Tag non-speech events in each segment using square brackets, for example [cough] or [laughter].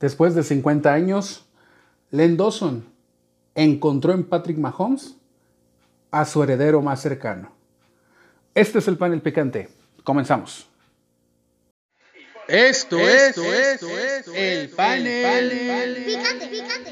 Después de 50 años, Len Dawson encontró en Patrick Mahomes a su heredero más cercano. Este es el panel picante. Comenzamos. Esto, esto, esto, esto, el panel picante, picante, picante.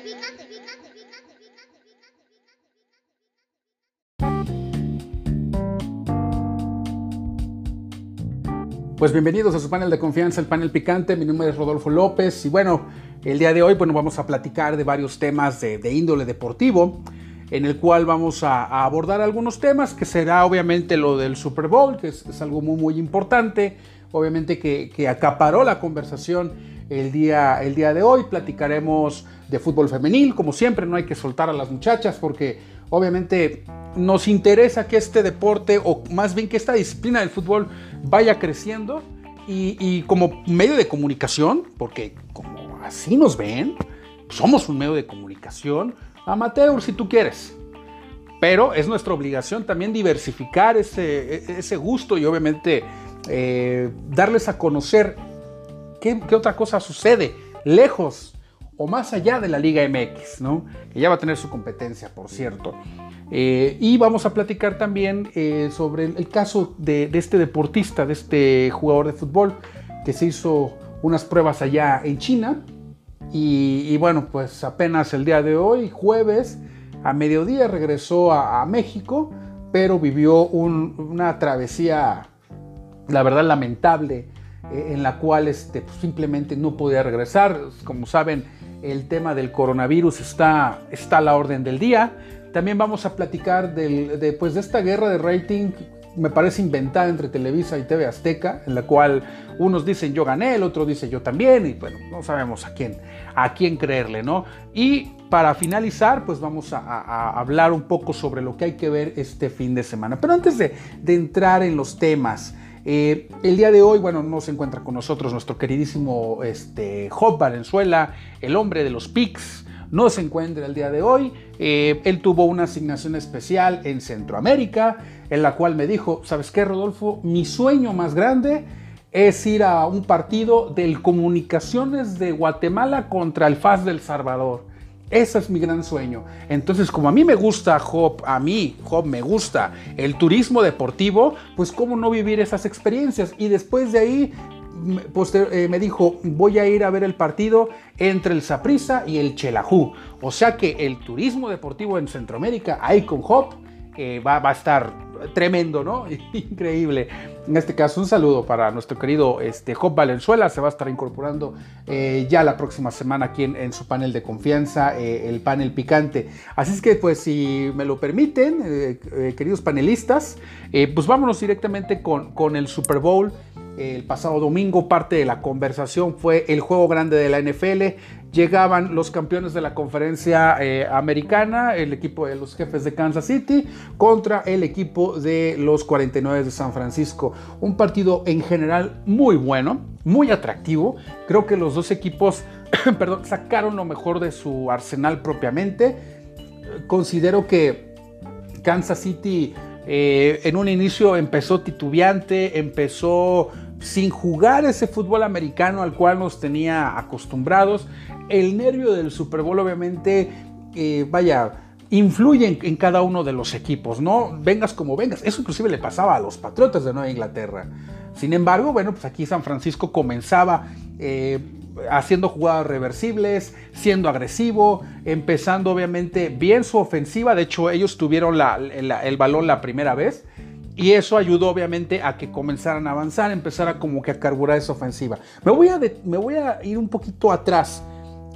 Pues bienvenidos a su panel de confianza, el panel picante. Mi nombre es Rodolfo López y bueno, el día de hoy bueno, vamos a platicar de varios temas de, índole deportivo, en el cual vamos a, abordar algunos temas, que será obviamente lo del Super Bowl, que es, algo muy, muy importante, obviamente que, que, acaparó la conversación el día, el día de hoy. Platicaremos de fútbol femenil, como siempre, no hay que soltar a las muchachas porque obviamente nos interesa que este deporte, o más bien que esta disciplina del fútbol, vaya creciendo y, como medio de comunicación, porque como así nos ven, somos un medio de comunicación amateur si tú quieres. Pero es nuestra obligación también diversificar ese, ese gusto y obviamente eh, darles a conocer qué, qué otra cosa sucede lejos o más allá de la Liga MX, ¿no? que ya va a tener su competencia, por cierto. Eh, y vamos a platicar también eh, sobre el, caso de, este deportista, de este jugador de fútbol, que se hizo unas pruebas allá en China. Y, bueno, pues apenas el día de hoy, jueves, a mediodía, regresó a, México, pero vivió una travesía, la verdad, lamentable, eh, en la cual este, pues, simplemente no podía regresar. Como saben, el tema del coronavirus está, está a la orden del día. También vamos a platicar de, pues, de esta guerra de rating, me parece inventada entre Televisa y TV Azteca, en la cual unos dicen yo gané, el otro dice yo también, y bueno, no sabemos a quién, a quién creerle, ¿no? Y para finalizar, pues vamos a, hablar un poco sobre lo que hay que ver este fin de semana. Pero antes de, entrar en los temas, eh, el día de hoy, bueno, no se encuentra con nosotros nuestro queridísimo este, Job Valenzuela, el hombre de los PICs no se encuentra el día de hoy. Eh, él tuvo una asignación especial en Centroamérica, en la cual me dijo, ¿sabes qué, Rodolfo? Mi sueño más grande es ir a un partido del Comunicaciones de Guatemala contra el FAS del Salvador. Ese es mi gran sueño. Entonces, como a mí me gusta Job, a mí, Job, me gusta el turismo deportivo, pues cómo no vivir esas experiencias. Y después de ahí eh, me dijo, voy a ir a ver el partido entre el Saprissa y el Chelajú. O sea que el turismo deportivo en Centroamérica, ahí con Hop, eh, va, a estar tremendo, ¿no? [laughs] Increíble. En este caso, un saludo para nuestro querido este, Hop Valenzuela. Se va a estar incorporando eh, ya la próxima semana aquí en, su panel de confianza, el panel picante. Así es que, pues, si me lo permiten, queridos panelistas, pues vámonos directamente con, con el Super Bowl el pasado domingo. Parte de la conversación fue el juego grande de la NFL. Llegaban los campeones de la conferencia eh, americana, el equipo de los jefes de Kansas City, contra el equipo de los 49 de San Francisco. Un partido en general muy bueno, muy atractivo. Creo que los dos equipos [clears throat] perdón, sacaron lo mejor de su arsenal propiamente. Considero que Kansas City eh, en un inicio empezó titubeante, empezó sin jugar ese fútbol americano al cual nos tenía acostumbrados. El nervio del Super Bowl obviamente, eh, vaya, influye en, cada uno de los equipos, ¿no? Vengas como vengas. Eso inclusive le pasaba a los Patriotas de Nueva Inglaterra. Sin embargo, bueno, pues aquí San Francisco comenzaba eh, haciendo jugadas reversibles, siendo agresivo, empezando obviamente bien su ofensiva. De hecho, ellos tuvieron el balón la primera vez y eso ayudó obviamente a que comenzaran a avanzar, empezara como que a carburar esa ofensiva. Me voy a, me voy a ir un poquito atrás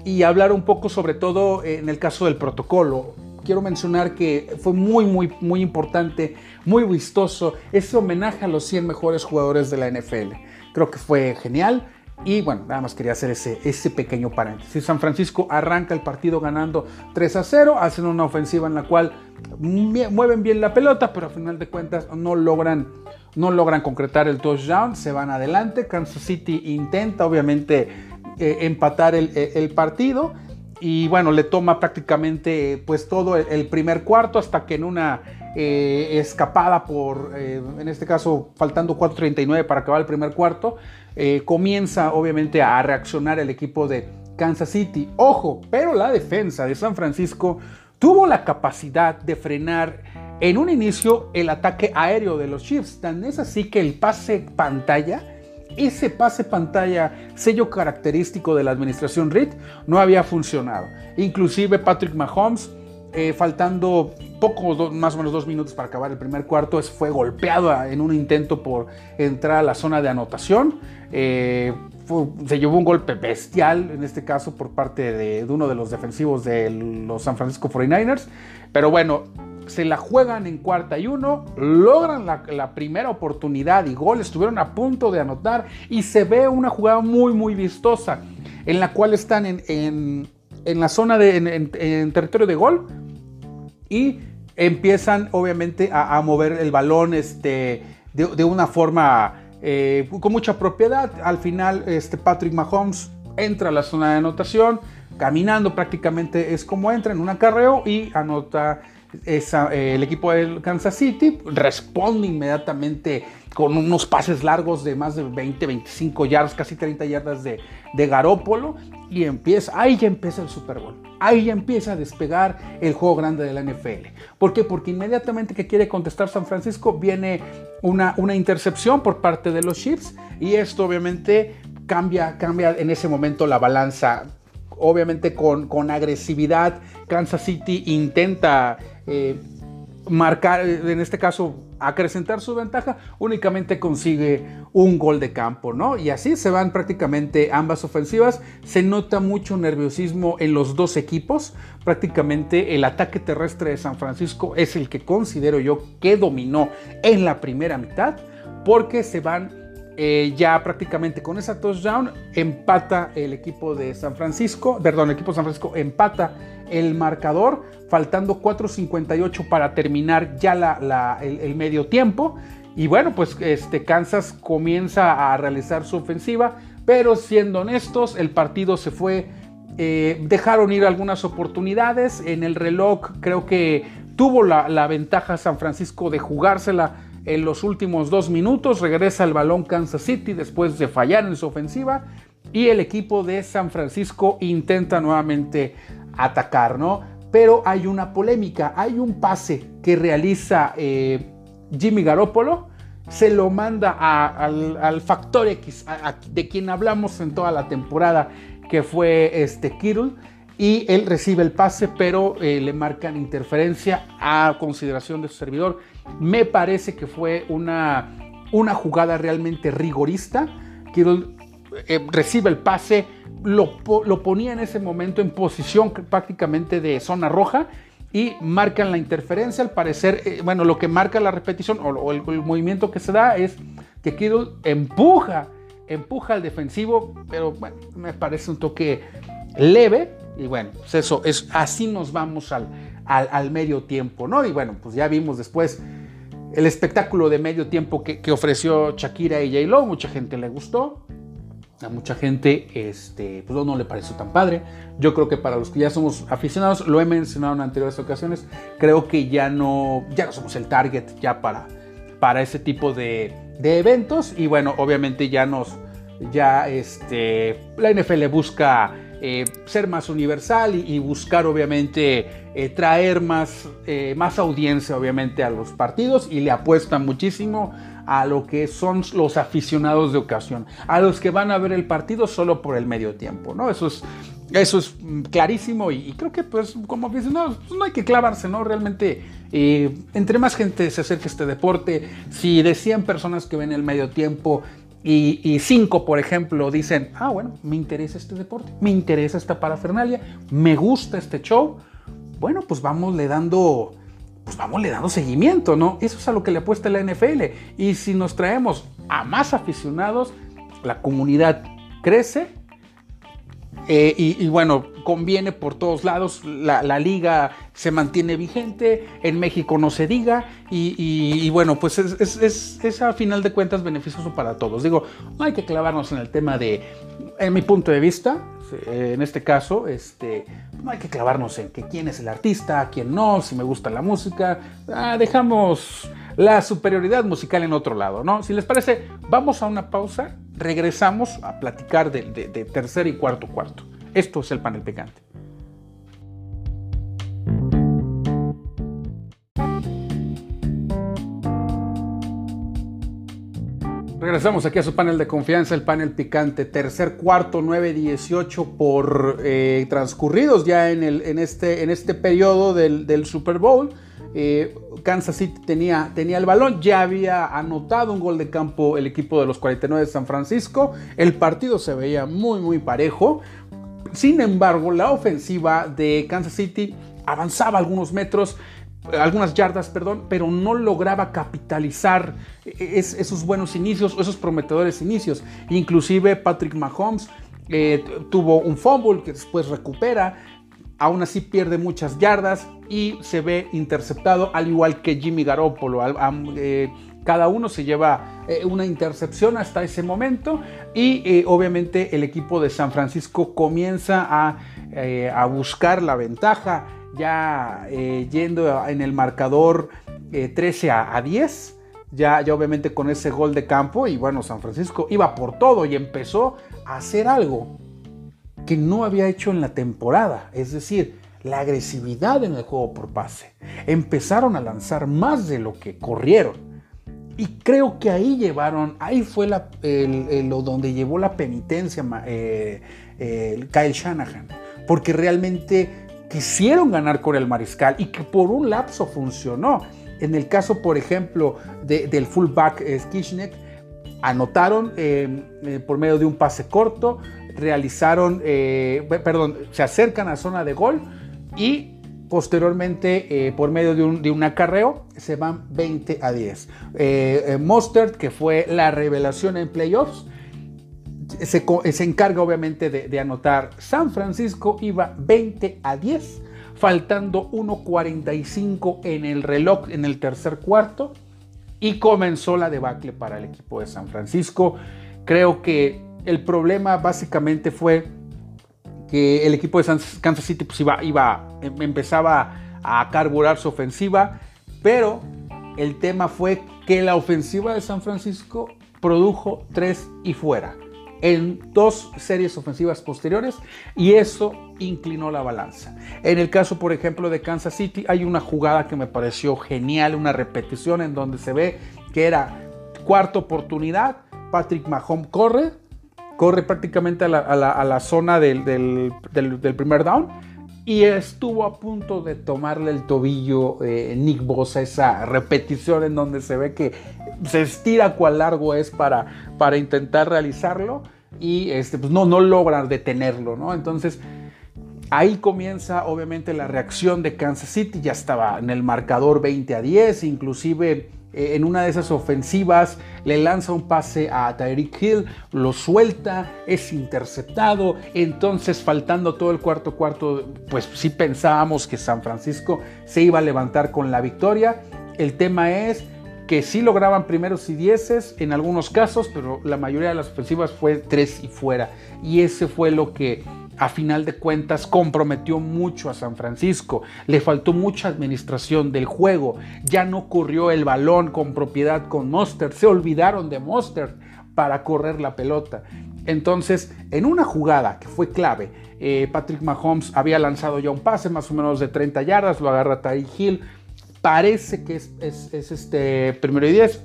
y hablar un poco sobre todo en el caso del protocolo. Quiero mencionar que fue muy, muy, muy importante, muy vistoso ese homenaje a los 100 mejores jugadores de la NFL. Creo que fue genial. Y bueno, nada más quería hacer ese, ese pequeño paréntesis. San Francisco arranca el partido ganando 3 a 0, hacen una ofensiva en la cual mueven bien la pelota, pero a final de cuentas no logran, no logran concretar el touchdown, se van adelante. Kansas City intenta obviamente eh, empatar eh, el, partido y bueno, le toma prácticamente pues todo el, primer cuarto hasta que en una eh, escapada por, en este caso faltando 4.39 para acabar el primer cuarto, eh, comienza obviamente a reaccionar el equipo de Kansas City. Ojo, pero la defensa de San Francisco tuvo la capacidad de frenar en un inicio el ataque aéreo de los Chiefs. Tan es así que el pase pantalla, ese pase pantalla, sello característico de la administración Reed, no había funcionado. Inclusive Patrick Mahomes, eh, faltando poco, más o menos dos minutos para acabar el primer cuarto, fue golpeado en un intento por entrar a la zona de anotación. Eh, se llevó un golpe bestial, en este caso por parte de, uno de los defensivos de los San Francisco 49ers. Pero bueno, se la juegan en cuarta y uno, logran la, primera oportunidad y gol, estuvieron a punto de anotar y se ve una jugada muy, muy vistosa en la cual están en, la zona de en, territorio de gol y empiezan obviamente a, mover el balón este, de una forma eh, con mucha propiedad. Al final, este Patrick Mahomes entra a la zona de anotación, caminando prácticamente es como entra en un acarreo y anota eh, el equipo del Kansas City responde inmediatamente con unos pases largos de más de 20, 25 yardas, casi 30 yardas de, de Garópolo y empieza, ahí ya empieza el Super Bowl, ahí ya empieza a despegar el juego grande de la NFL. ¿Por qué? Porque inmediatamente que quiere contestar San Francisco viene una, una intercepción por parte de los Chiefs y esto obviamente cambia, cambia en ese momento la balanza. Obviamente con, con agresividad, Kansas City intenta eh, marcar, en este caso, acrecentar su ventaja, únicamente consigue un gol de campo, ¿no? Y así se van prácticamente ambas ofensivas. Se nota mucho nerviosismo en los dos equipos. Prácticamente el ataque terrestre de San Francisco es el que considero yo que dominó en la primera mitad, porque se van eh, ya prácticamente con esa touchdown empata el equipo de San Francisco, perdón, el equipo de San Francisco empata el marcador, faltando 4.58 para terminar ya el, medio tiempo. Y bueno, pues este, Kansas comienza a realizar su ofensiva, pero siendo honestos, el partido se fue, eh, dejaron ir algunas oportunidades, en el reloj creo que tuvo la, la ventaja San Francisco de jugársela en los últimos dos minutos, regresa el balón Kansas City después de fallar en su ofensiva. Y el equipo de San Francisco intenta nuevamente atacar, ¿no? Pero hay una polémica, hay un pase que realiza eh, Jimmy Garoppolo, se lo manda al, factor X, de quien hablamos en toda la temporada, que fue este Kittle, y él recibe el pase, pero eh, le marcan interferencia a consideración de su servidor. Me parece que fue una, una jugada realmente rigorista. Kittle eh, recibe el pase, lo, ponía en ese momento en posición prácticamente de zona roja y marcan la interferencia. Al parecer, eh, bueno, lo que marca la repetición o, el, movimiento que se da es que Kittle empuja, empuja al defensivo, pero bueno, me parece un toque leve. Y bueno, pues eso, es, así nos vamos al, al, medio tiempo, ¿no? Y bueno, pues ya vimos después el espectáculo de medio tiempo que, que ofreció Shakira y J-Lo, mucha gente le gustó, a mucha gente este, pues no le pareció tan padre. Yo creo que para los que ya somos aficionados, lo he mencionado en anteriores ocasiones, creo que ya no, ya no somos el target ya para, para ese tipo de, de eventos. Y bueno, obviamente ya nos, ya este, la NFL busca eh, ser más universal y, buscar obviamente eh, traer más, eh, más audiencia obviamente a los partidos y le apuestan muchísimo a lo que son los aficionados de ocasión, a los que van a ver el partido solo por el medio tiempo, ¿no? Eso es, eso es clarísimo y, creo que pues como aficionados pues, no hay que clavarse, ¿no? Realmente eh, entre más gente se acerque a este deporte, si de 100 personas que ven el medio tiempo y, 5, por ejemplo, dicen, ah, bueno, me interesa este deporte, me interesa esta parafernalia, me gusta este show, bueno, pues vamos le dando pues vamos le dando seguimiento, ¿no? Eso es a lo que le apuesta la NFL. Y si nos traemos a más aficionados, la comunidad crece eh, y, bueno, conviene por todos lados, la, liga se mantiene vigente, en México no se diga, y, bueno, pues es, es, a final de cuentas beneficioso para todos. Digo, no hay que clavarnos en el tema de, en mi punto de vista, eh, en este caso, este, no hay que clavarnos en que quién es el artista, quién no, si me gusta la música. Ah, dejamos la superioridad musical en otro lado, ¿no? Si les parece, vamos a una pausa, regresamos a platicar de, tercer y cuarto cuarto. Esto es el panel picante. Regresamos aquí a su panel de confianza, el panel picante, tercer cuarto, 9-18 por eh, transcurridos ya en, este, en este periodo del Super Bowl. Eh, Kansas City tenía, tenía el balón, ya había anotado un gol de campo el equipo de los 49 de San Francisco, el partido se veía muy muy parejo, sin embargo la ofensiva de Kansas City avanzaba algunos metros, algunas yardas, perdón, pero no lograba capitalizar esos buenos inicios, esos prometedores inicios. Inclusive Patrick Mahomes eh, tuvo un fumble que después recupera, aún así pierde muchas yardas y se ve interceptado, al igual que Jimmy Garoppolo. Eh, cada uno se lleva eh, una intercepción hasta ese momento y obviamente el equipo de San Francisco comienza a, a buscar la ventaja ya eh, yendo en el marcador 13 eh, a, 10. Ya, ya obviamente con ese gol de campo y bueno, San Francisco iba por todo y empezó a hacer algo que no había hecho en la temporada, es decir, la agresividad en el juego por pase. Empezaron a lanzar más de lo que corrieron. Y creo que ahí llevaron, ahí fue la, donde llevó la penitencia eh, Kyle Shanahan. Porque realmente quisieron ganar con el mariscal y que por un lapso funcionó. En el caso, por ejemplo, del fullback eh, Skishnek, anotaron eh, eh, por medio de un pase corto, realizaron, perdón, se acercan a zona de gol y posteriormente, por medio de un, de un, acarreo, se van 20 a 10. Mustard, que fue la revelación en playoffs, se, encarga obviamente de, anotar. San Francisco iba 20 a 10, faltando 1.45 en el reloj en el tercer cuarto y comenzó la debacle para el equipo de San Francisco. Creo que el problema básicamente fue que el equipo de Kansas City pues iba, iba, em, empezaba a carburar su ofensiva, pero el tema fue que la ofensiva de San Francisco produjo tres y fuera en dos series ofensivas posteriores y eso inclinó la balanza. En el caso, por ejemplo, de Kansas City, hay una jugada que me pareció genial, una repetición en donde se ve que era cuarta oportunidad, Patrick Mahomes corre, corre prácticamente a la, zona del, primer down y estuvo a punto de tomarle el tobillo eh, Nick Bosa, esa repetición en donde se ve que se estira cuál largo es para, para intentar realizarlo y este, pues no, no logran detenerlo, ¿no? Entonces ahí comienza obviamente la reacción de Kansas City, ya estaba en el marcador 20 a 10, inclusive eh, en una de esas ofensivas le lanza un pase a Tyreek Hill, lo suelta, es interceptado, entonces faltando todo el cuarto cuarto, pues sí pensábamos que San Francisco se iba a levantar con la victoria. El tema es que sí lograban primeros y dieces en algunos casos, pero la mayoría de las ofensivas fue tres y fuera. Y ese fue lo que a final de cuentas comprometió mucho a San Francisco. Le faltó mucha administración del juego. Ya no corrió el balón con propiedad con Monster. Se olvidaron de Monster para correr la pelota. Entonces, en una jugada que fue clave, eh, Patrick Mahomes había lanzado ya un pase más o menos de 30 yardas, lo agarra Ty Hill parece que es, este primero y diez.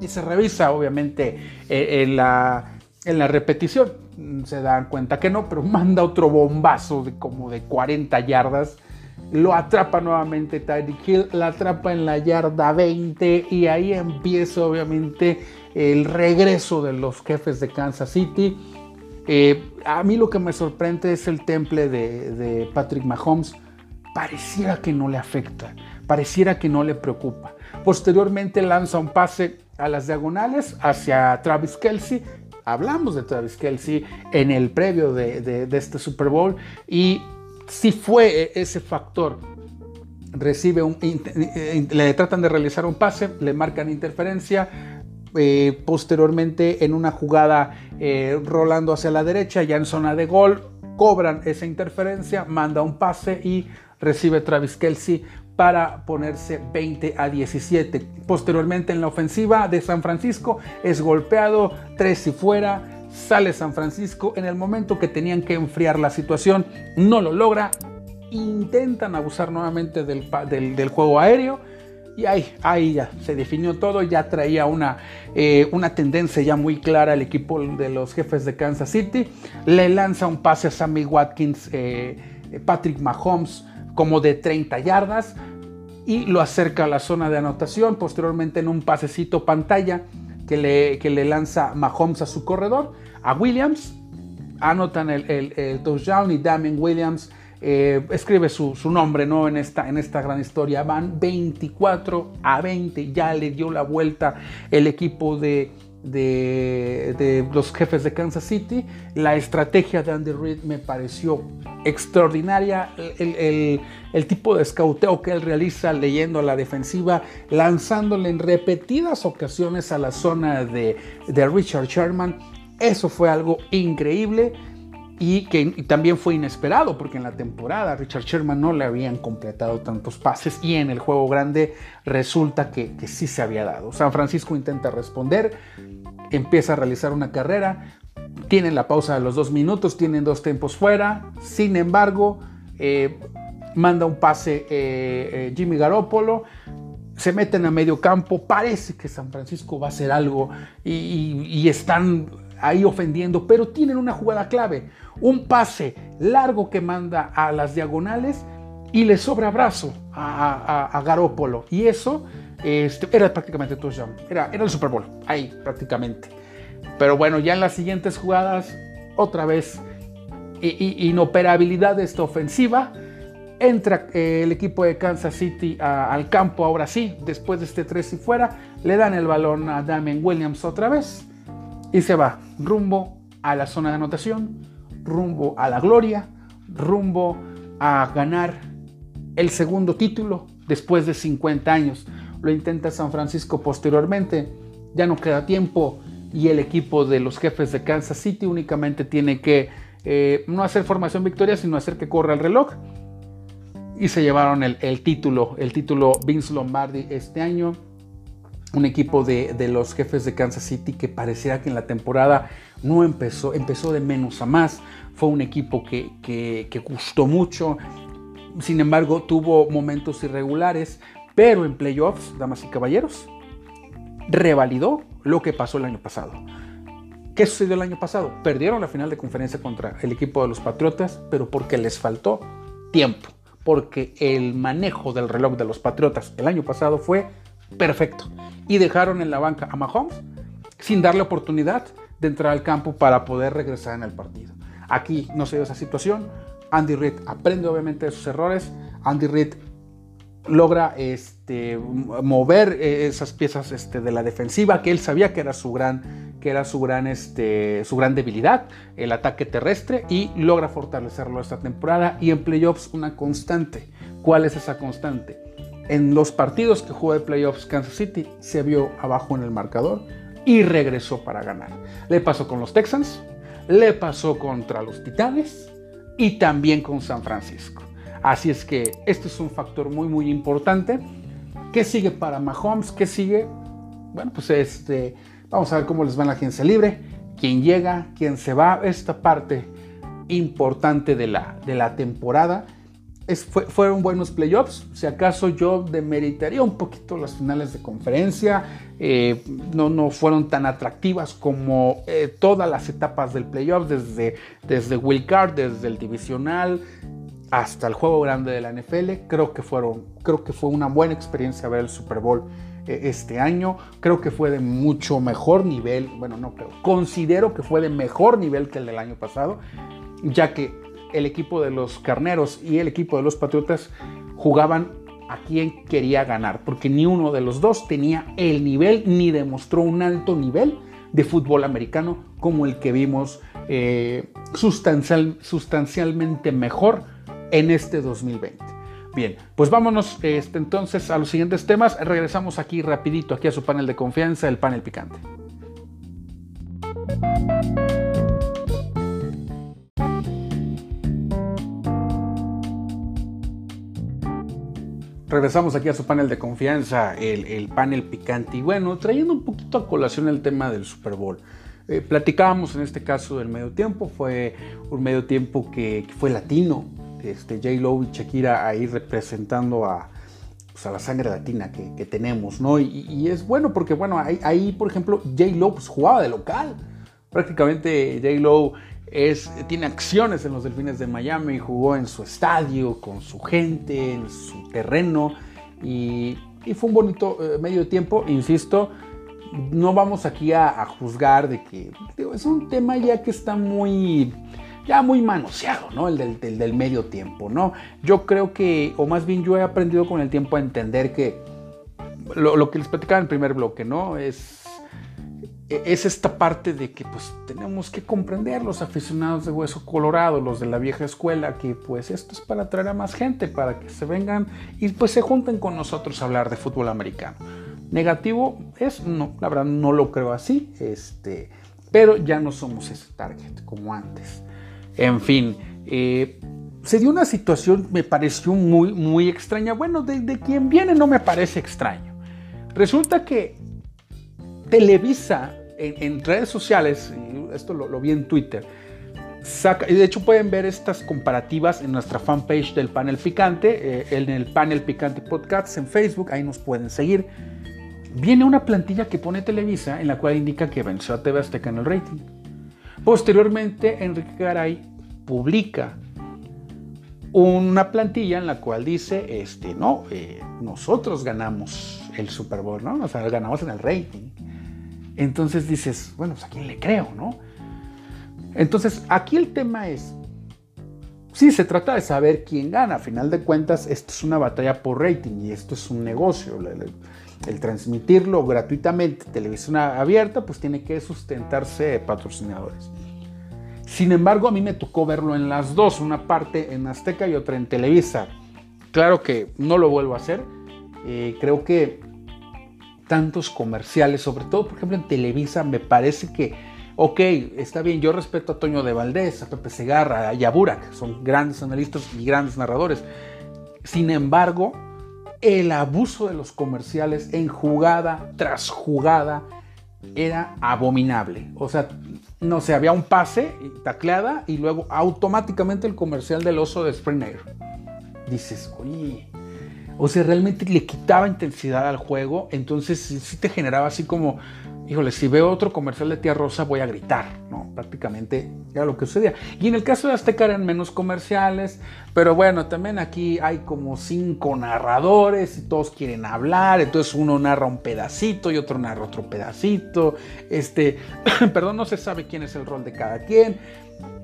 Y se revisa, obviamente, eh, en, la, en la repetición. Se dan cuenta que no, pero [laughs] manda otro bombazo de como de 40 yardas. Lo atrapa nuevamente Tyreek Hill, la atrapa en la yarda 20 y ahí empieza obviamente el regreso de los jefes de Kansas City. Eh, a mí lo que me sorprende es el temple de, de Patrick Mahomes. Pareciera que no le afecta pareciera que no le preocupa. Posteriormente lanza un pase a las diagonales hacia Travis Kelsey. Hablamos de Travis Kelsey en el previo de, este Super Bowl y si fue ese factor. Recibe le tratan de realizar un pase, le marcan interferencia, eh, posteriormente en una jugada eh, rolando hacia la derecha, ya en zona de gol, cobran esa interferencia, manda un pase y recibe Travis Kelsey para ponerse 20 a 17. Posteriormente en la ofensiva de San Francisco es golpeado, tres y fuera, Sale San Francisco en el momento que tenían que enfriar la situación, no lo logra, intentan abusar nuevamente del, juego aéreo y ahí, ahí ya se definió todo, ya traía una, eh, una tendencia ya muy clara el equipo de los jefes de Kansas City, le lanza un pase a Sammy Watkins, eh, Patrick Mahomes como de 30 yardas y lo acerca a la zona de anotación, posteriormente en un pasecito pantalla que le, que le lanza Mahomes a su corredor, a Williams, anotan el, el, touchdown y Damien Williams eh, escribe su, nombre ¿no? en, esta, en esta gran historia. Van 24 a 20, ya le dio la vuelta el equipo de, de, los jefes de Kansas City. La estrategia de Andy Reid me pareció extraordinaria. El, tipo de escauteo que él realiza leyendo la defensiva, lanzándole en repetidas ocasiones a la zona de, de Richard Sherman. Eso fue algo increíble y que también fue inesperado porque en la temporada Richard Sherman no le habían completado tantos pases y en el juego grande resulta que, sí se había dado. San Francisco intenta responder, empieza a realizar una carrera, tienen la pausa de los dos minutos, tienen dos tiempos fuera, sin embargo, eh, manda un pase eh, eh, Jimmy Garoppolo, se meten a medio campo, parece que San Francisco va a hacer algo y están ahí ofendiendo, pero tienen una jugada clave, un pase largo que manda a las diagonales y le sobra brazo a, a, Garópolo. Y eso este, era prácticamente touchdown, era, era el Super Bowl, ahí prácticamente. Pero bueno, ya en las siguientes jugadas, otra vez inoperabilidad de esta ofensiva. Entra eh, el equipo de Kansas City al campo, ahora sí, después de este 3 y fuera, le dan el balón a Damien Williams otra vez y se va rumbo a la zona de anotación, rumbo a la gloria, rumbo a ganar el segundo título después de 50 años. Lo intenta San Francisco posteriormente, ya no queda tiempo y el equipo de los jefes de Kansas City únicamente tiene que eh, no hacer formación victoria, sino hacer que corra el reloj. Y se llevaron el, el título, el título Vince Lombardi este año un equipo de, los jefes de Kansas City que pareciera que en la temporada no empezó, empezó de menos a más. Fue un equipo que, que, gustó mucho, sin embargo tuvo momentos irregulares, pero en playoffs, damas y caballeros, revalidó lo que pasó el año pasado. ¿Qué sucedió el año pasado? Perdieron la final de conferencia contra el equipo de los Patriotas, pero porque les faltó tiempo, porque el manejo del reloj de los Patriotas el año pasado fue perfecto. Y dejaron en la banca a Mahomes sin darle oportunidad de entrar al campo para poder regresar en el partido. Aquí no se dio esa situación. Andy Reid aprende obviamente de sus errores. Andy Reid logra este, mover eh, esas piezas este, de la defensiva que él sabía que era su gran, que era su gran, este, su gran debilidad, el ataque terrestre, y logra fortalecerlo esta temporada y en playoffs una constante. ¿Cuál es esa constante? En los partidos que jugó de playoffs Kansas City se vio abajo en el marcador y regresó para ganar. Le pasó con los Texans, le pasó contra los Titanes y también con San Francisco. Así es que este es un factor muy muy importante. ¿Qué sigue para Mahomes? ¿Qué sigue? Bueno, pues este, vamos a ver cómo les va en la agencia libre, quién llega, quién se va, esta parte importante de la, de la temporada fueron buenos playoffs. Si acaso yo demeritaría un poquito las finales de conferencia. Eh, no, no fueron tan atractivas como eh, todas las etapas del playoff, desde, desde Will Card, desde el divisional hasta el juego grande de la NFL. Creo que, fueron, creo que fue una buena experiencia ver el Super Bowl eh, este año. Creo que fue de mucho mejor nivel. Bueno, no creo. Considero que fue de mejor nivel que el del año pasado, ya que el equipo de los Carneros y el equipo de los Patriotas jugaban a quien quería ganar, porque ni uno de los dos tenía el nivel ni demostró un alto nivel de fútbol americano como el que vimos eh, sustancial, sustancialmente mejor en este 2020. Bien, pues vámonos este, entonces a los siguientes temas. Regresamos aquí rapidito, aquí a su panel de confianza, el panel picante. Regresamos aquí a su panel de confianza, el, panel picante. Y bueno, trayendo un poquito a colación el tema del Super Bowl. Eh, platicábamos en este caso del medio tiempo, fue un medio tiempo que, fue latino, este, J. Lo y Shakira ahí representando a, pues, a la sangre latina que, tenemos, ¿no? Y, es bueno porque, bueno, ahí, ahí por ejemplo, J. Lo pues, jugaba de local. Prácticamente J. Lo es, tiene acciones en los Delfines de Miami, jugó en su estadio, con su gente, en su terreno y, fue un bonito eh, medio tiempo, insisto, no vamos aquí a, juzgar de que es un tema ya que está muy ya muy manoseado, ¿no? El del, medio tiempo, ¿no? Yo creo que, o más bien yo he aprendido con el tiempo a entender que lo, lo que les platicaba en el primer bloque, ¿no? Es es esta parte de que pues tenemos que comprender los aficionados de Hueso Colorado, los de la vieja escuela, que pues esto es para atraer a más gente, para que se vengan y pues se junten con nosotros a hablar de fútbol americano. Negativo es, no, la verdad no lo creo así, este, pero ya no somos ese target como antes. En fin, eh, se dio una situación, me pareció muy, muy extraña. Bueno, de quien viene no me parece extraño. Resulta que Televisa en, redes sociales, esto lo, vi en Twitter, saca, de hecho pueden ver estas comparativas en nuestra fanpage del Panel Picante, eh, en el Panel Picante Podcast en Facebook, ahí nos pueden seguir. Viene una plantilla que pone Televisa en la cual indica que venció a TV Azteca en el rating. Posteriormente, Enrique Garay publica una plantilla en la cual dice, este, no, eh, nosotros ganamos el Super Bowl, ¿no? O sea, ganamos en el rating. Entonces dices, bueno, pues a quién le creo, ¿no? Entonces, aquí el tema es, sí, se trata de saber quién gana. A final de cuentas, esto es una batalla por rating y esto es un negocio. El, transmitirlo gratuitamente, televisión abierta, pues tiene que sustentarse de patrocinadores. Sin embargo, a mí me tocó verlo en las dos, una parte en Azteca y otra en Televisa. Claro que no lo vuelvo a hacer. Eh, creo que tantos comerciales, sobre todo, por ejemplo, en Televisa, me parece que, ok, está bien, yo respeto a Toño de Valdés, a Pepe Segarra, a Burak, son grandes analistas y grandes narradores. Sin embargo, el abuso de los comerciales en jugada tras jugada era abominable. O sea, no sé, había un pase, tacleada, y luego automáticamente el comercial del oso de Springer. Dices, oye, o sea, realmente le quitaba intensidad al juego, entonces sí te generaba así como, híjole, si veo otro comercial de Tía Rosa voy a gritar, ¿no? Prácticamente era lo que sucedía. Y en el caso de Azteca eran menos comerciales, pero bueno, también aquí hay como cinco narradores y todos quieren hablar, entonces uno narra un pedacito y otro narra otro pedacito, este, [coughs] perdón, no se sabe quién es el rol de cada quien.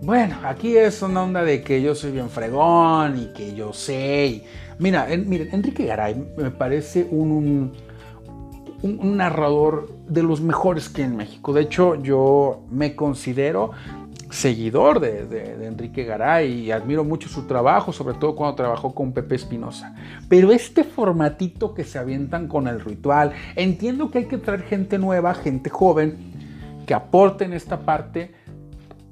Bueno, aquí es una onda de que yo soy bien fregón y que yo sé. Y, mira, miren, Enrique Garay me parece un, un, narrador de los mejores que en México. De hecho, yo me considero seguidor de, Enrique Garay y admiro mucho su trabajo, sobre todo cuando trabajó con Pepe Espinosa. Pero este formatito que se avientan con el ritual, entiendo que hay que traer gente nueva, gente joven, que aporte en esta parte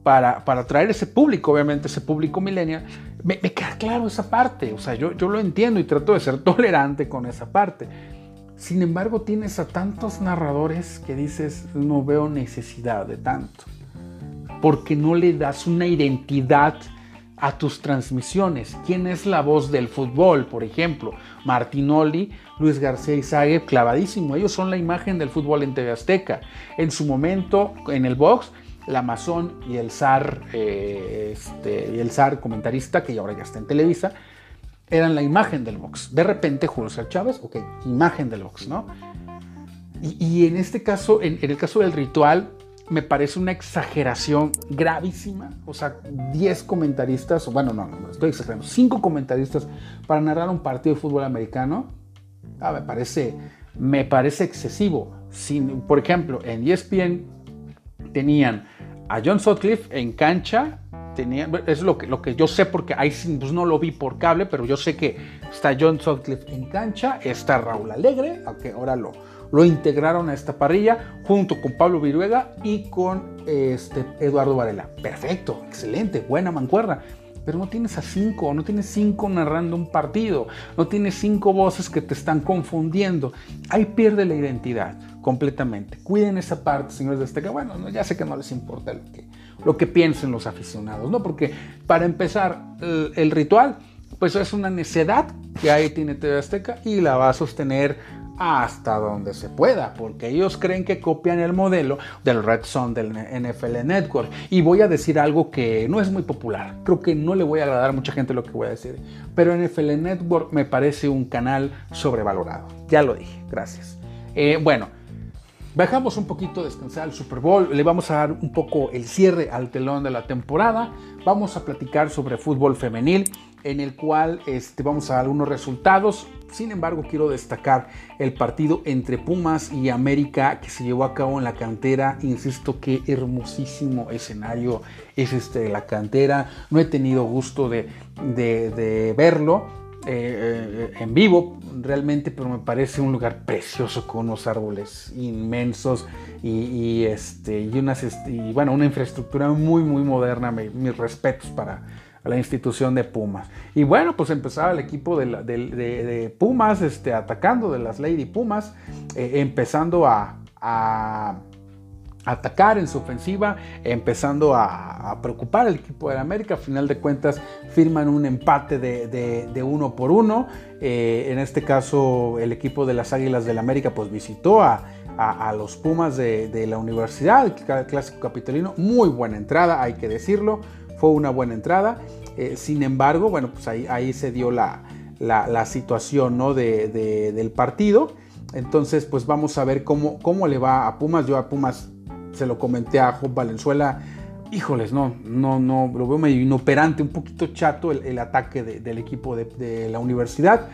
para, para atraer ese público, obviamente ese público millennial, me, queda claro esa parte, o sea, yo, yo lo entiendo y trato de ser [laughs] tolerante con esa parte. Sin embargo, tienes a tantos narradores que dices, no veo necesidad de tanto, porque no le das una identidad a tus transmisiones. ¿Quién es la voz del fútbol? Por ejemplo, Martinoli, Luis García Izague, clavadísimo. Ellos son la imagen del fútbol en TV Azteca. En su momento, en el box, la Amazon y el zar, eh, este, y el zar comentarista, que ahora ya está en Televisa, eran la imagen del box. De repente Julio Chávez, ok, imagen del box, ¿no? Y, en este caso, en, el caso del ritual, me parece una exageración gravísima. O sea, 10 comentaristas, bueno, no, no, estoy exagerando, 5 comentaristas para narrar un partido de fútbol americano, ah, me, parece, me parece excesivo. Sin, por ejemplo, en ESPN tenían a John Sutcliffe en cancha. Es lo que, yo sé porque ahí pues no lo vi por cable, pero yo sé que está John Sutcliffe en cancha, está Raúl Alegre, aunque ahora lo, lo integraron a esta parrilla, junto con Pablo Viruega y con este, Eduardo Varela. Perfecto, excelente, buena mancuerna. pero no tienes a cinco, no tienes cinco narrando un partido, no tienes cinco voces que te están confundiendo. Ahí pierde la identidad completamente. Cuiden esa parte, señores de Azteca. Bueno, ya sé que no les importa lo que, lo que piensen los aficionados, ¿no? Porque para empezar, el, ritual, pues es una necedad que ahí tiene TV Azteca y la va a sostener hasta donde se pueda, porque ellos creen que copian el modelo del Red Zone del NFL Network. Y voy a decir algo que no es muy popular, creo que no le voy a agradar a mucha gente lo que voy a decir, pero NFL Network me parece un canal sobrevalorado. Ya lo dije, gracias. Eh, bueno, bajamos un poquito, descansar el Super Bowl, le vamos a dar un poco el cierre al telón de la temporada, vamos a platicar sobre fútbol femenil en el cual este, vamos a dar algunos resultados. Sin embargo, quiero destacar el partido entre Pumas y América que se llevó a cabo en la cantera. Insisto, qué hermosísimo escenario es este la cantera. No he tenido gusto de, verlo eh, eh, en vivo realmente, pero me parece un lugar precioso con unos árboles inmensos y, este, y, unas, y bueno, una infraestructura muy, muy moderna. mis respetos para la institución de Pumas. Y bueno, pues empezaba el equipo de, Pumas este, atacando, de las Lady Pumas, eh, empezando a, atacar en su ofensiva, empezando a, preocupar al equipo de América. A final de cuentas, firman un empate de, uno por uno. Eh, en este caso, el equipo de las Águilas del América pues visitó a, los Pumas de, la universidad, el clásico capitolino. Muy buena entrada, hay que decirlo fue una buena entrada. Eh, sin embargo, bueno, pues ahí, ahí se dio la, situación ¿no? de, del partido. Entonces, pues vamos a ver cómo, cómo le va a Pumas. Yo a Pumas se lo comenté a Job Valenzuela. Híjoles, no, no, no, lo veo medio inoperante, un poquito chato el, ataque del equipo de, la universidad.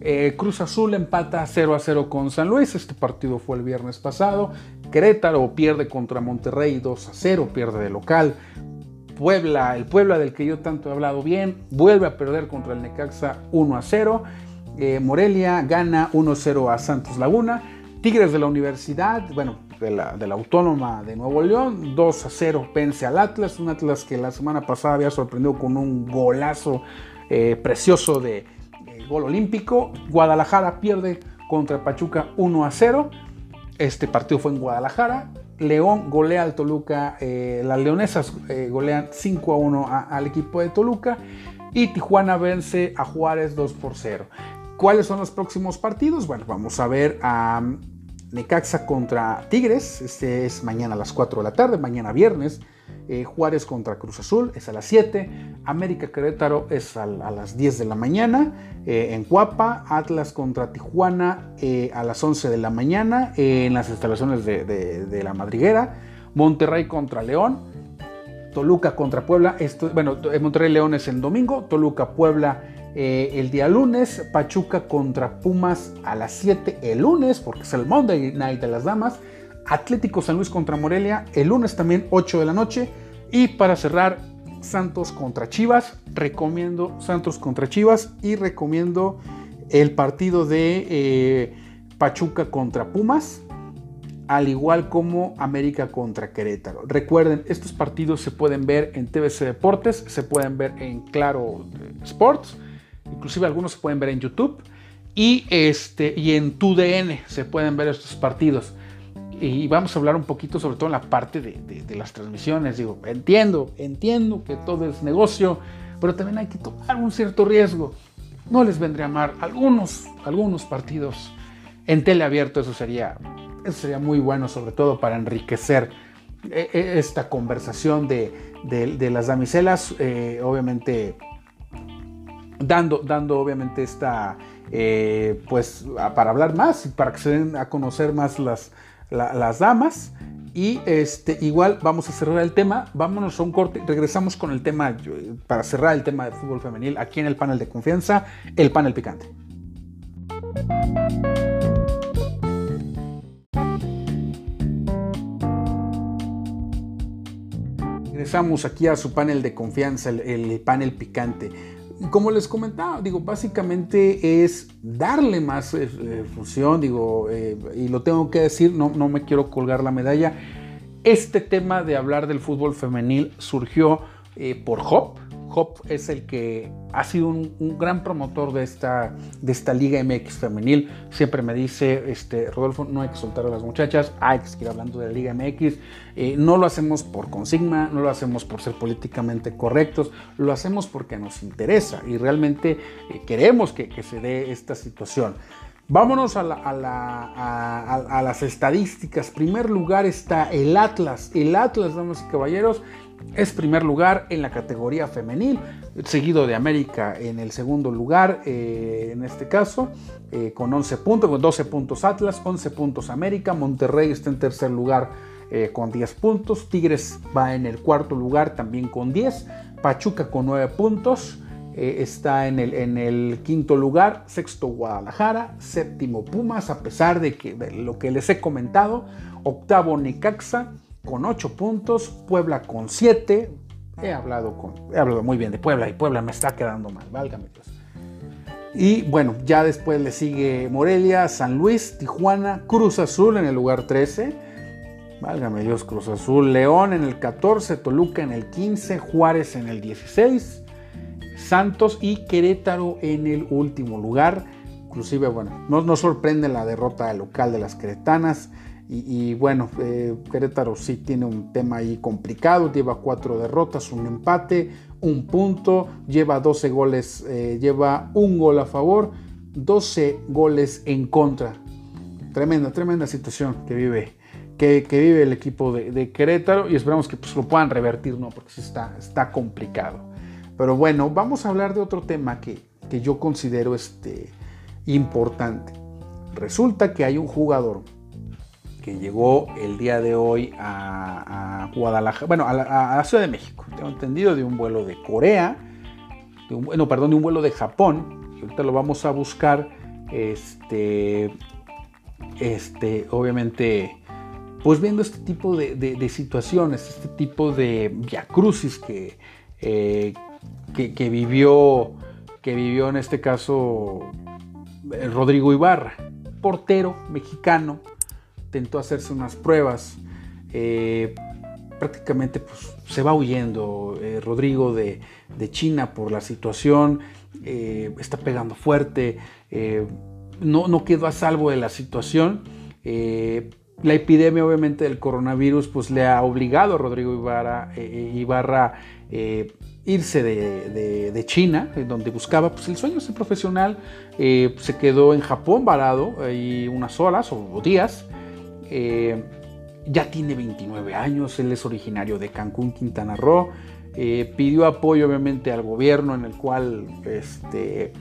Eh, Cruz Azul empata 0 a 0 con San Luis. Este partido fue el viernes pasado. Querétaro pierde contra Monterrey 2 a 0, pierde de local. Puebla, el Puebla del que yo tanto he hablado bien, vuelve a perder contra el Necaxa 1 a 0. Eh, Morelia gana 1-0 a Santos Laguna. Tigres de la Universidad, bueno, de la, Autónoma de Nuevo León, 2 a 0 vence al Atlas. Un Atlas que la semana pasada había sorprendido con un golazo eh, precioso de eh, gol olímpico. Guadalajara pierde contra Pachuca 1 a 0. Este partido fue en Guadalajara. León golea al Toluca, eh, las leonesas golean 5 a 1 al equipo de Toluca y Tijuana vence a Juárez 2 por 0. ¿Cuáles son los próximos partidos? Bueno, vamos a ver a Necaxa contra Tigres, este es mañana a las 4 de la tarde, mañana viernes. Eh, Juárez contra Cruz Azul es a las 7, América Querétaro es a, las 10 de la mañana, eh, en Cuapa, Atlas contra Tijuana eh, a las 11 de la mañana en las instalaciones de, la Madriguera, Monterrey contra León, Toluca contra Puebla, esto, bueno, Monterrey León es el domingo, Toluca Puebla el día lunes, Pachuca contra Pumas a las 7 el lunes, porque es el Monday Night de las Damas, Atlético San Luis contra Morelia el lunes también 8 de la noche. Y para cerrar, Santos contra Chivas. Recomiendo Santos contra Chivas y recomiendo el partido de eh, Pachuca contra Pumas, al igual como América contra Querétaro. Recuerden, estos partidos se pueden ver en TVC Deportes, se pueden ver en Claro Sports, inclusive algunos se pueden ver en YouTube y, este, y en TUDN se pueden ver estos partidos y vamos a hablar un poquito sobre todo en la parte de, las transmisiones. Digo, entiendo, entiendo que todo es negocio, pero también hay que tomar un cierto riesgo. No les vendría mal algunos, algunos partidos en teleabierto, eso sería, eso sería muy bueno, sobre todo para enriquecer eh, eh, esta conversación de, las damiselas, eh, obviamente dando, dando obviamente esta, pues para hablar más y para que se den a conocer más las, las damas. Y este, igual vamos a cerrar el tema. Vámonos a un corte. Regresamos con el tema para cerrar el tema de fútbol femenil aquí en el panel de confianza, el panel picante. Regresamos aquí a su panel de confianza, el panel picante como les comentaba, digo, básicamente es darle más eh, eh, función, digo, eh, y lo tengo que decir, no, no me quiero colgar la medalla. Este tema de hablar del fútbol femenil surgió por Hop. Hop es el que ha sido un, gran promotor de esta, de esta Liga MX femenil. Siempre me dice, este, Rodolfo, no hay que soltar a las muchachas, hay que seguir hablando de la Liga MX. Eh, no lo hacemos por consigna, no lo hacemos por ser políticamente correctos, lo hacemos porque nos interesa y realmente eh, queremos que, se dé esta situación. Vámonos a, a, las estadísticas. Primer lugar está el Atlas. El Atlas, damas y caballeros, es primer lugar en la categoría femenil, seguido de América en el segundo lugar, eh, en este caso, eh, con 11 puntos, con 12 puntos Atlas, 11 puntos América, Monterrey está en tercer lugar eh, con 10 puntos, Tigres va en el cuarto lugar también con 10, Pachuca con 9 puntos, está en el, en el, quinto lugar, sexto Guadalajara, séptimo Pumas, a pesar de, que, de lo que les he comentado, octavo Necaxa, con 8 puntos, Puebla con 7. He hablado, con, he hablado muy bien de Puebla y Puebla me está quedando mal, válgame Dios. Y bueno, ya después le sigue Morelia, San Luis, Tijuana, Cruz Azul en el lugar 13. Válgame Dios, Cruz Azul, León en el 14, Toluca en el 15, Juárez en el 16, Santos y Querétaro en el último lugar. Inclusive, bueno, no nos sorprende la derrota local de las queretanas. Y, bueno, eh, Querétaro sí tiene un tema ahí complicado, lleva cuatro derrotas, un empate, un punto, lleva 12 goles, eh, lleva un gol a favor, 12 goles en contra. Tremenda, tremenda situación que vive, que, vive el equipo de, Querétaro y esperamos que pues, lo puedan revertir, ¿no? Porque sí está, está complicado. Pero bueno, vamos a hablar de otro tema que, que yo considero este, importante. Resulta que hay un jugador que llegó el día de hoy a, Guadalajara, bueno, a la, Ciudad de México, tengo entendido, de un vuelo de Corea, de un, no, perdón, de un vuelo de Japón, ahorita lo vamos a buscar, este, este, obviamente, pues viendo este tipo de, situaciones, este tipo de viacrucis que, eh, que, que, vivió, que vivió en este caso eh, Rodrigo Ibarra, portero mexicano, intentó hacerse unas pruebas. Eh, prácticamente pues, se va huyendo eh, Rodrigo de, China por la situación, eh, está pegando fuerte, no, no, quedó a salvo de la situación. la epidemia obviamente del coronavirus pues le ha obligado a Rodrigo Ibarra, Ibarra irse de, de, China, donde buscaba pues, el sueño de ser profesional, se quedó en Japón varado ahí unas horas o días, eh, ya tiene 29 años, él es originario de Cancún, Quintana Roo. Eh, pidió apoyo obviamente al gobierno en el cual, este,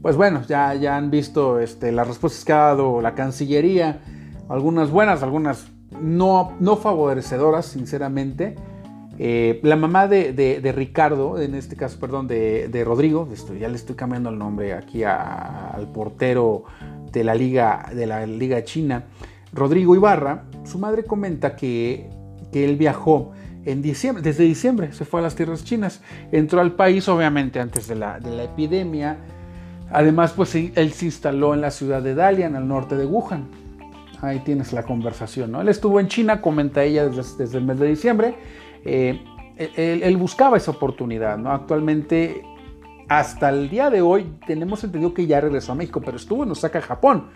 pues bueno, ya, ya han visto este, las respuestas que ha dado la Cancillería, algunas buenas, algunas no, no favorecedoras, sinceramente. Eh, la mamá de, Ricardo, en este caso, perdón, de, Rodrigo, ya le estoy cambiando el nombre aquí al portero de la liga, de la liga china, Rodrigo Ibarra, su madre comenta que, él viajó en diciembre, desde diciembre se fue a las tierras chinas, entró al país obviamente antes de la, epidemia, además pues él se instaló en la ciudad de Dalian, al norte de Wuhan. Ahí tienes la conversación, ¿no? Él estuvo en China, comenta ella desde, el mes de diciembre, eh, él, buscaba esa oportunidad, ¿no? Actualmente, hasta el día de hoy, tenemos entendido que ya regresó a México, pero estuvo en Osaka, Japón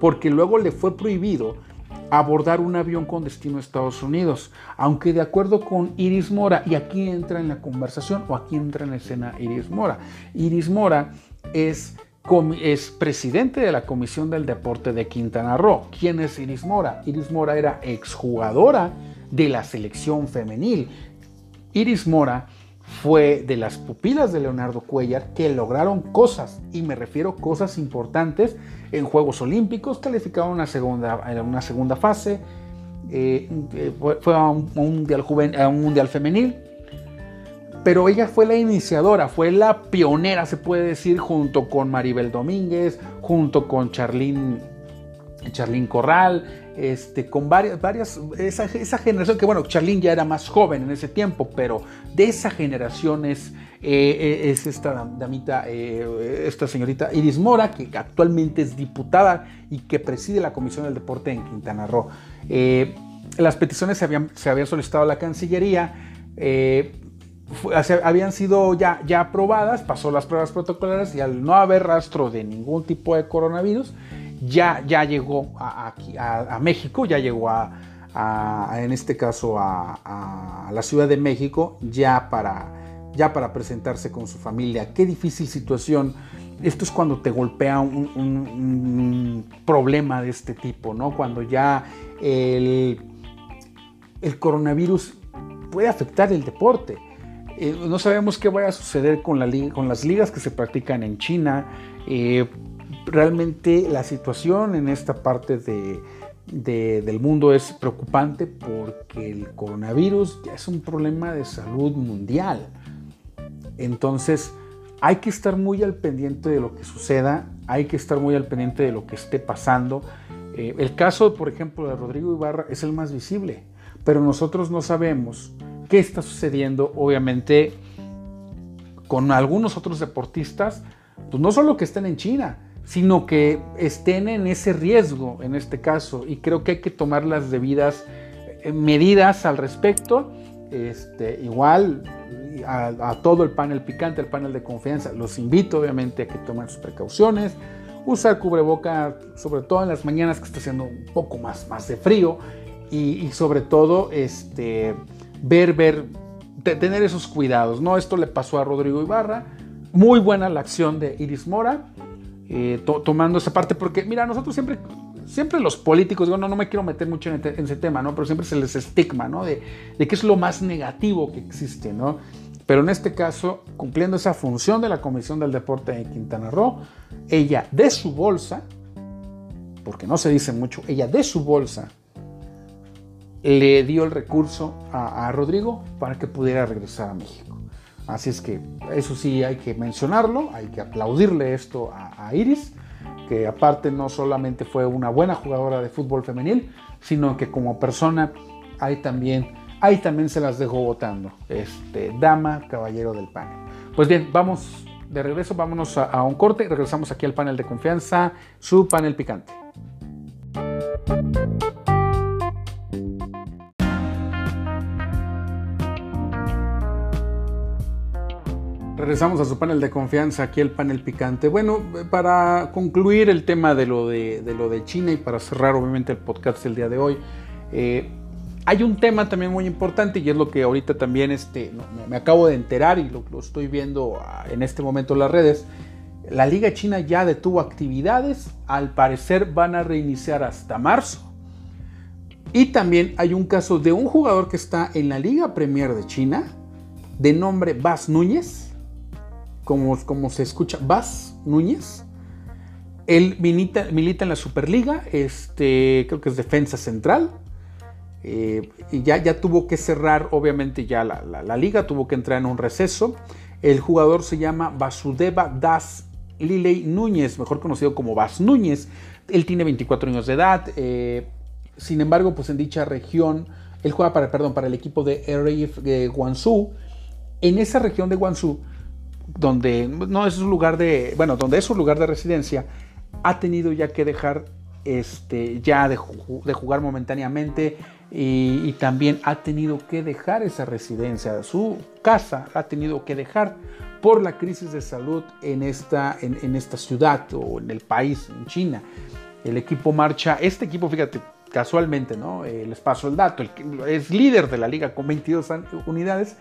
porque luego le fue prohibido abordar un avión con destino a Estados Unidos, aunque de acuerdo con Iris Mora, y aquí entra en la conversación o aquí entra en escena Iris Mora, Iris Mora es, es presidente de la Comisión del Deporte de Quintana Roo. ¿Quién es Iris Mora? Iris Mora era exjugadora de la selección femenil. Iris Mora fue de las pupilas de Leonardo Cuellar que lograron cosas, y me refiero cosas importantes, en Juegos Olímpicos, calificaron una segunda, una segunda fase, eh, eh, fue a un, mundial a un mundial femenil, pero ella fue la iniciadora, fue la pionera, se puede decir, junto con Maribel Domínguez, junto con Charlín, Charlín Corral, este, con varias, varias esa, generación que bueno, Charlene ya era más joven en ese tiempo, pero de esa generación es, eh, es esta damita, eh, esta señorita Iris Mora, que actualmente es diputada y que preside la Comisión del Deporte en Quintana Roo. Eh, las peticiones se habían, se había solicitado a la Cancillería, habían sido ya, ya aprobadas, pasó las pruebas protocolares y al no haber rastro de ningún tipo de coronavirus, ya, ya llegó a, México, ya llegó a, en este caso a, la Ciudad de México, ya para, ya para presentarse con su familia. Qué difícil situación. Esto es cuando te golpea un, un problema de este tipo, ¿no? Cuando ya el, el coronavirus puede afectar el deporte. Eh, no sabemos qué vaya a suceder con, la con las ligas que se practican en China. Eh, realmente la situación en esta parte del mundo es preocupante porque el coronavirus ya es un problema de salud mundial. Entonces hay que estar muy al pendiente de lo que suceda, hay que estar muy al pendiente de lo que esté pasando. Eh, el caso, por ejemplo, de Rodrigo Ibarra es el más visible, pero nosotros no sabemos qué está sucediendo, obviamente, con algunos otros deportistas, pues no solo que estén en China, sino que estén en ese riesgo en este caso. Y creo que hay que tomar las debidas eh, medidas al respecto. Este, igual a, todo el panel picante, el panel de confianza, los invito obviamente a que tomen sus precauciones, usar cubreboca, sobre todo en las mañanas que está haciendo un poco más, más de frío, y, sobre todo este, ver, ver, tener esos cuidados, ¿no? Esto le pasó a Rodrigo Ibarra, muy buena la acción de Iris Mora, eh, tomando esa parte, porque mira, nosotros siempre, siempre los políticos, digo, no, me quiero meter mucho en, ese tema, ¿no? Pero siempre se les estigma, ¿no? De, de que es lo más negativo que existe, ¿no? Pero en este caso, cumpliendo esa función de la Comisión del Deporte de Quintana Roo, ella de su bolsa, porque no se dice mucho, ella de su bolsa le dio el recurso a, Rodrigo para que pudiera regresar a México. Así es que eso sí hay que mencionarlo, hay que aplaudirle esto a, Iris, que aparte no solamente fue una buena jugadora de fútbol femenil, sino que como persona ahí también, ahí también se las dejó votando. Este, dama, caballero del panel. Pues bien, vamos de regreso, vámonos a, un corte regresamos aquí al panel de confianza, su panel picante. Regresamos a su panel de confianza, aquí el panel picante. Bueno, para concluir el tema de lo de, lo de China y para cerrar obviamente el podcast del día de hoy, eh, hay un tema también muy importante y es lo que ahorita también este, me, acabo de enterar y lo, lo, estoy viendo ah, en este momento en las redes. La Liga China ya detuvo actividades, al parecer van a reiniciar hasta marzo. Y también hay un caso de un jugador que está en la Liga Premier de China, de nombre Bas Núñez, como, como se escucha, Bas Núñez. Él milita, milita en la Superliga, este, creo que es defensa central. Eh, y ya, ya tuvo que cerrar, obviamente, ya la, liga, tuvo que entrar en un receso. El jugador se llama Basudeva Das Liley Núñez, mejor conocido como Bas Núñez. Él tiene 24 años de edad. Eh, sin embargo, pues en dicha región, él juega para, perdón, para el equipo de RAF de Guangzhou. En esa región de Guangzhou donde no es un lugar de, bueno, donde es su lugar de residencia, ha tenido ya que dejar este, ya de, jugar momentáneamente y, también ha tenido que dejar esa residencia, su casa ha tenido que dejar por la crisis de salud en esta, en, esta ciudad o en el país, en China. El equipo marcha, este equipo, fíjate, casualmente, ¿no? Eh, les paso el dato, es líder de la liga con 22 unidades,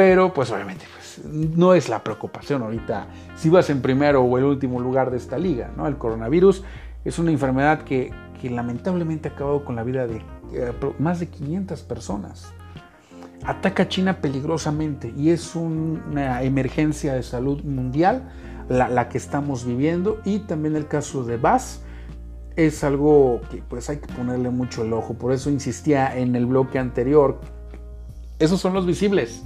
pero pues obviamente pues, no es la preocupación ahorita si vas en primero o el último lugar de esta liga. ¿no? El coronavirus es una enfermedad que, lamentablemente ha acabado con la vida de eh, más de 500 personas. Ataca a China peligrosamente y es una emergencia de salud mundial la, que estamos viviendo y también el caso de Bass es algo que pues hay que ponerle mucho el ojo. Por eso insistía en el bloque anterior. Esos son los visibles.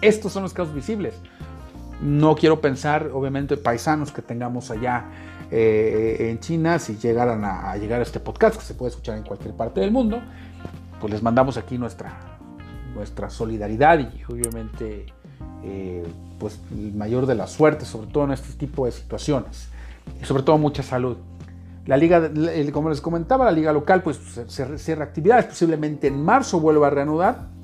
Estos son los casos visibles. No quiero pensar, obviamente, paisanos que tengamos allá eh, en China, si llegaran a, llegar a este podcast, que se puede escuchar en cualquier parte del mundo, pues les mandamos aquí nuestra, nuestra solidaridad y obviamente eh, pues el mayor de la suerte, sobre todo en este tipo de situaciones, y sobre todo mucha salud. La liga, como les comentaba, la liga local pues cierra actividades, posiblemente en marzo vuelva a reanudar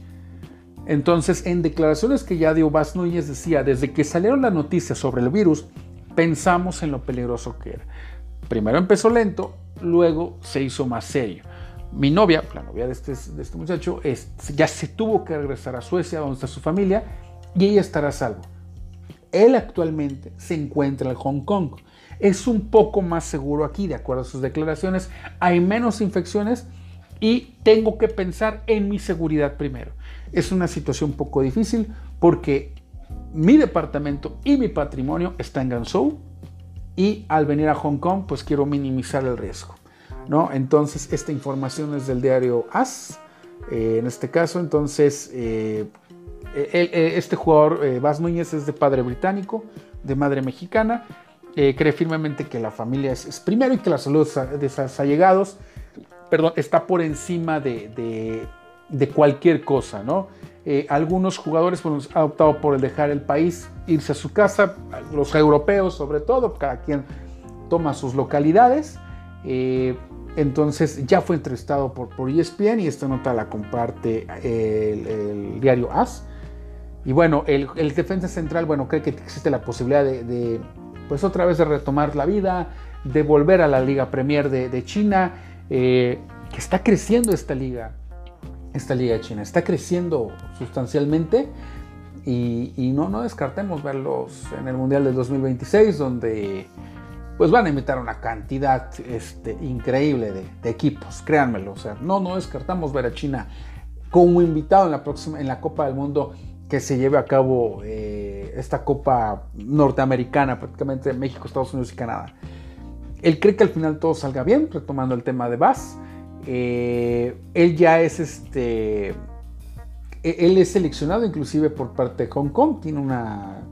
Entonces, en declaraciones que ya dio Bas Núñez decía, desde que salieron las noticias sobre el virus, pensamos en lo peligroso que era. Primero empezó lento, luego se hizo más serio. Mi novia, la novia de este, de este muchacho, es, ya se tuvo que regresar a Suecia, donde está su familia, y ella estará a salvo. Él actualmente se encuentra en Hong Kong. Es un poco más seguro aquí, de acuerdo a sus declaraciones. Hay menos infecciones y tengo que pensar en mi seguridad primero. Es una situación poco difícil porque mi departamento y mi patrimonio está en Ganzhou y al venir a Hong Kong pues quiero minimizar el riesgo. ¿no? Entonces esta información es del diario AS, eh, en este caso, entonces eh, este jugador, eh, Bas Núñez, es de padre británico, de madre mexicana. Eh, cree firmemente que la familia es, primero y que la salud de sus allegados perdón, está por encima de, cualquier cosa, ¿no? Eh, algunos jugadores pues, han optado por dejar el país, irse a su casa, los europeos sobre todo, cada quien toma sus localidades. entonces ya fue entrevistado por, por ESPN y esta nota la comparte el, el diario AS. Y bueno, el, defensa central, bueno, cree que existe la posibilidad de, pues otra vez de retomar la vida, de volver a la Liga Premier de, China, eh, que está creciendo esta liga, esta liga China, está creciendo sustancialmente y, no, no descartemos verlos en el Mundial del 2026, donde pues van a invitar una cantidad este, increíble de, de, equipos, créanmelo, o sea, no, no descartamos ver a China como invitado en la próxima, en la Copa del Mundo que se lleve a cabo eh, esta Copa Norteamericana, prácticamente México, Estados Unidos y Canadá. Él cree que al final todo salga bien, retomando el tema de Bass. Eh, él ya es este. E-, él es seleccionado inclusive por parte de Hong Kong, tiene una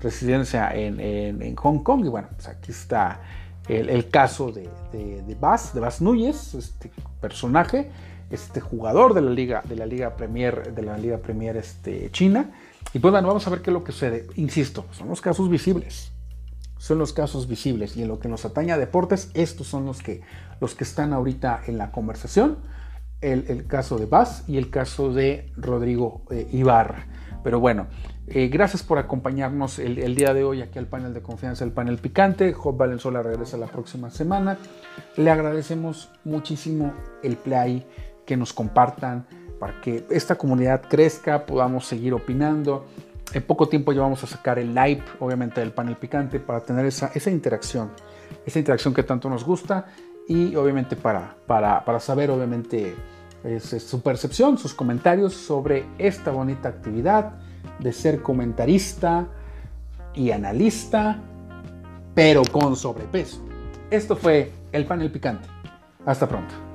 residencia en, Hong Kong y bueno, pues aquí está el, caso de, de, de Bass, de Bass Núñez, este personaje este jugador de la liga, de la liga Premier, de la liga Premier este, China. Y pues bueno, vamos a ver qué es lo que sucede. Insisto, son los casos visibles. Son los casos visibles. Y en lo que nos atañe a deportes, estos son los que, los que están ahorita en la conversación. El, caso de Vaz y el caso de Rodrigo eh, Ibarra. Pero bueno, eh, gracias por acompañarnos el, día de hoy aquí al panel de confianza, el panel picante. Job Valenzuela regresa la próxima semana. Le agradecemos muchísimo el play que nos compartan, para que esta comunidad crezca, podamos seguir opinando. En poco tiempo ya vamos a sacar el live, obviamente, del panel picante para tener esa, interacción, esa interacción que tanto nos gusta y obviamente para, para, para saber, obviamente, su percepción, sus comentarios sobre esta bonita actividad de ser comentarista y analista, pero con sobrepeso. Esto fue el panel picante. Hasta pronto.